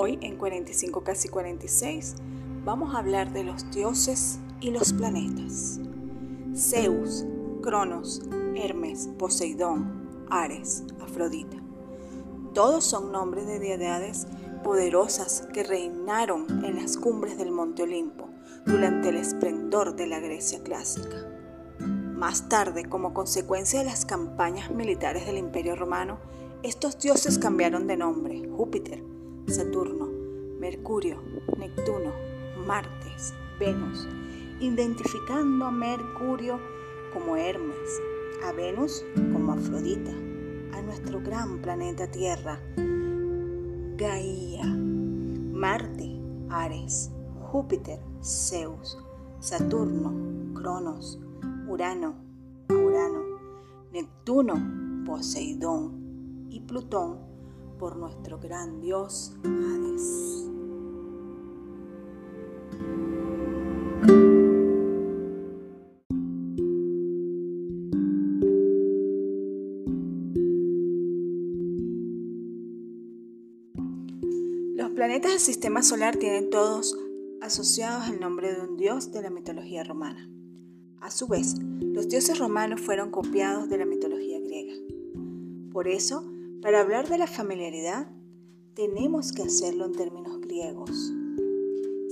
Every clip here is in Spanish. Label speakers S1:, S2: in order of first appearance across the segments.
S1: Hoy en 45 casi 46 vamos a hablar de los dioses y los planetas. Zeus, Cronos, Hermes, Poseidón, Ares, Afrodita. Todos son nombres de deidades poderosas que reinaron en las cumbres del Monte Olimpo durante el esplendor de la Grecia clásica. Más tarde, como consecuencia de las campañas militares del Imperio Romano, estos dioses cambiaron de nombre. Júpiter, Saturno, Mercurio, Neptuno, Martes, Venus, identificando a Mercurio como Hermes, a Venus como Afrodita, a nuestro gran planeta Tierra, Gaia, Marte, Ares, Júpiter, Zeus, Saturno, Cronos, Urano, Urano, Neptuno, Poseidón y Plutón por nuestro gran Dios Hades. Los planetas del sistema solar tienen todos asociados el nombre de un dios de la mitología romana. A su vez, los dioses romanos fueron copiados de la mitología griega. Por eso, para hablar de la familiaridad, tenemos que hacerlo en términos griegos.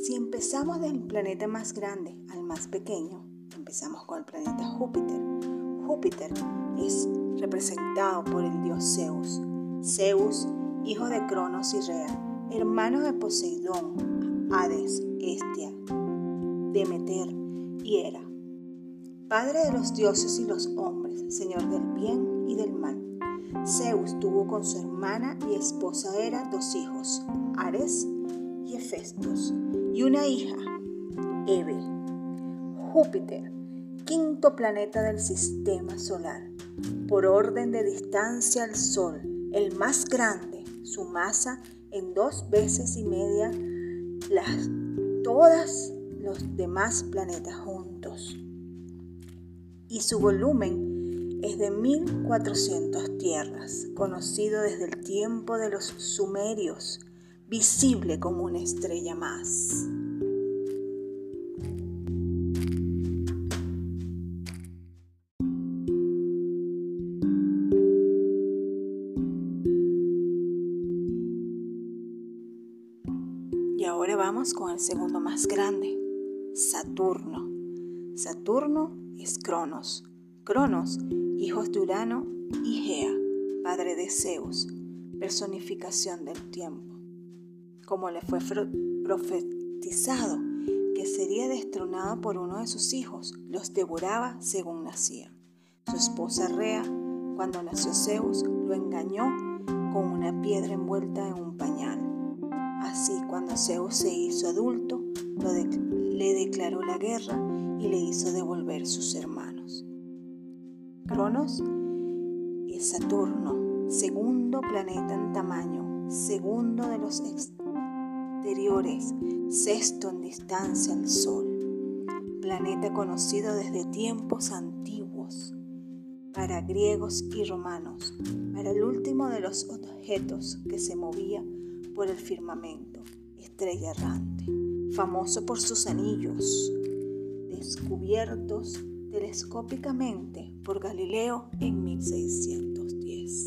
S1: Si empezamos del planeta más grande al más pequeño, empezamos con el planeta Júpiter. Júpiter es representado por el dios Zeus. Zeus, hijo de Cronos y Rea, hermano de Poseidón, Hades, Hestia, Demeter y Hera. Padre de los dioses y los hombres, señor del bien y del mal Zeus tuvo con su hermana y esposa Hera dos hijos, Ares y Hefestos, y una hija, Eve. Júpiter, quinto planeta del sistema solar, por orden de distancia al Sol, el más grande, su masa en dos veces y media las todas los demás planetas juntos. Y su volumen es de 1400 tierras, conocido desde el tiempo de los sumerios, visible como una estrella más. Y ahora vamos con el segundo más grande, Saturno. Saturno es Cronos. Cronos hijos de Urano y Gea, padre de Zeus, personificación del tiempo. Como le fue profetizado que sería destronado por uno de sus hijos, los devoraba según nacía. Su esposa Rea, cuando nació Zeus, lo engañó con una piedra envuelta en un pañal. Así, cuando Zeus se hizo adulto, le declaró la guerra y le hizo devolver sus hermanos. Cronos es Saturno, segundo planeta en tamaño, segundo de los exteriores, sexto en distancia al Sol, planeta conocido desde tiempos antiguos para griegos y romanos, para el último de los objetos que se movía por el firmamento, estrella errante, famoso por sus anillos descubiertos telescópicamente por Galileo en 1610.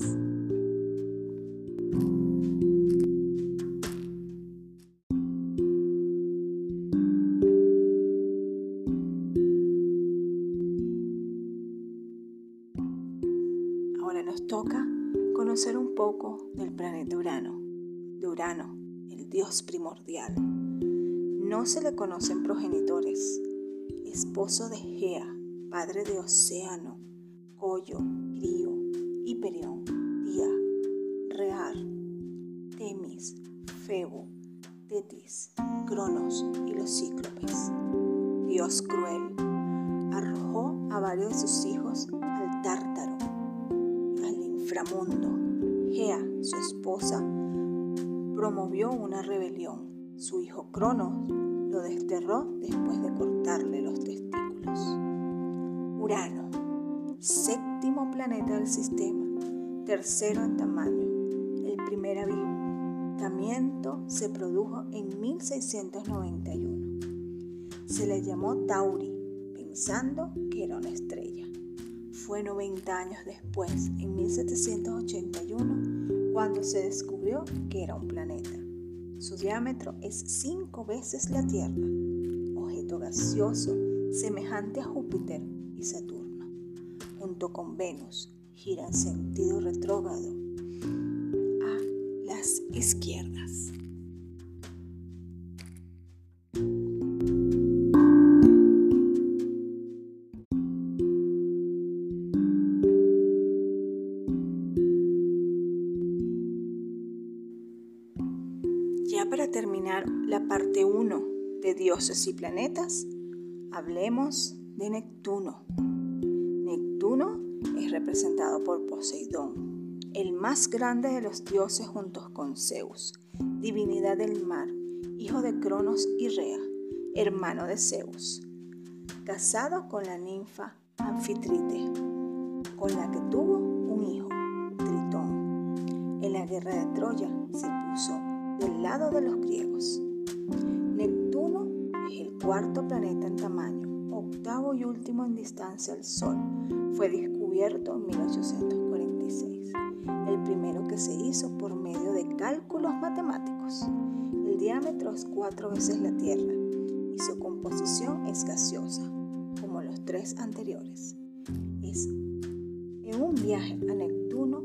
S1: Ahora nos toca conocer un poco del planeta Urano, de Urano, el dios primordial. No se le conocen progenitores, esposo de Gea, padre de Océano, Coyo, Crío, Hiperión, Día, Rear, Temis, Febo, Tetis, Cronos y los cíclopes. Dios cruel, arrojó a varios de sus hijos al tártaro, al inframundo. Gea, su esposa, promovió una rebelión. Su hijo Cronos lo desterró después de cortarle los testículos. Urano, séptimo planeta del sistema, tercero en tamaño, el primer acercamiento se produjo en 1691. Se le llamó Tauri, pensando que era una estrella. Fue 90 años después, en 1781, cuando se descubrió que era un planeta. Su diámetro es cinco veces la Tierra, objeto gaseoso semejante a Júpiter Saturno. Junto con Venus, gira en sentido retrógrado a las izquierdas. Ya para terminar la parte 1 de dioses y planetas, hablemos de Neptuno. Neptuno es representado por Poseidón, el más grande de los dioses juntos con Zeus, divinidad del mar, hijo de Cronos y Rea, hermano de Zeus, casado con la ninfa Anfitrite, con la que tuvo un hijo, Tritón. En la guerra de Troya se puso del lado de los griegos. Neptuno es el cuarto planeta en tamaño, octavo y último en distancia al Sol. Fue descubierto en 1846, el primero que se hizo por medio de cálculos matemáticos. El diámetro es cuatro veces la Tierra y su composición es gaseosa, como los tres anteriores. Es, en un viaje a Neptuno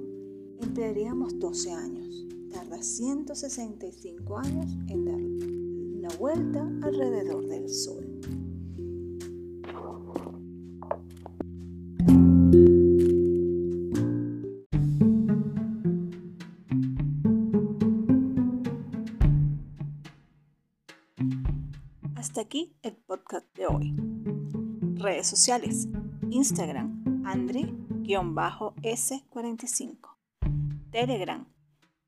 S1: emplearíamos 12 años tarda 165 años en dar la vuelta alrededor del Sol. Hasta aquí el podcast de hoy. Redes sociales. Instagram, Andre-S45. Telegram,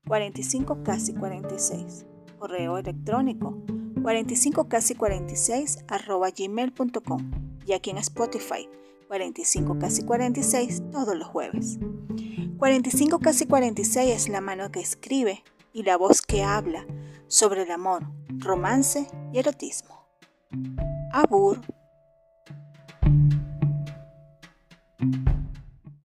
S1: 45 casi 46. Correo electrónico 45 casi 46 arroba gmail.com y aquí en Spotify 45 casi 46 todos los jueves. 45 casi 46 es la mano que escribe y la voz que habla sobre el amor, romance y erotismo. Abur.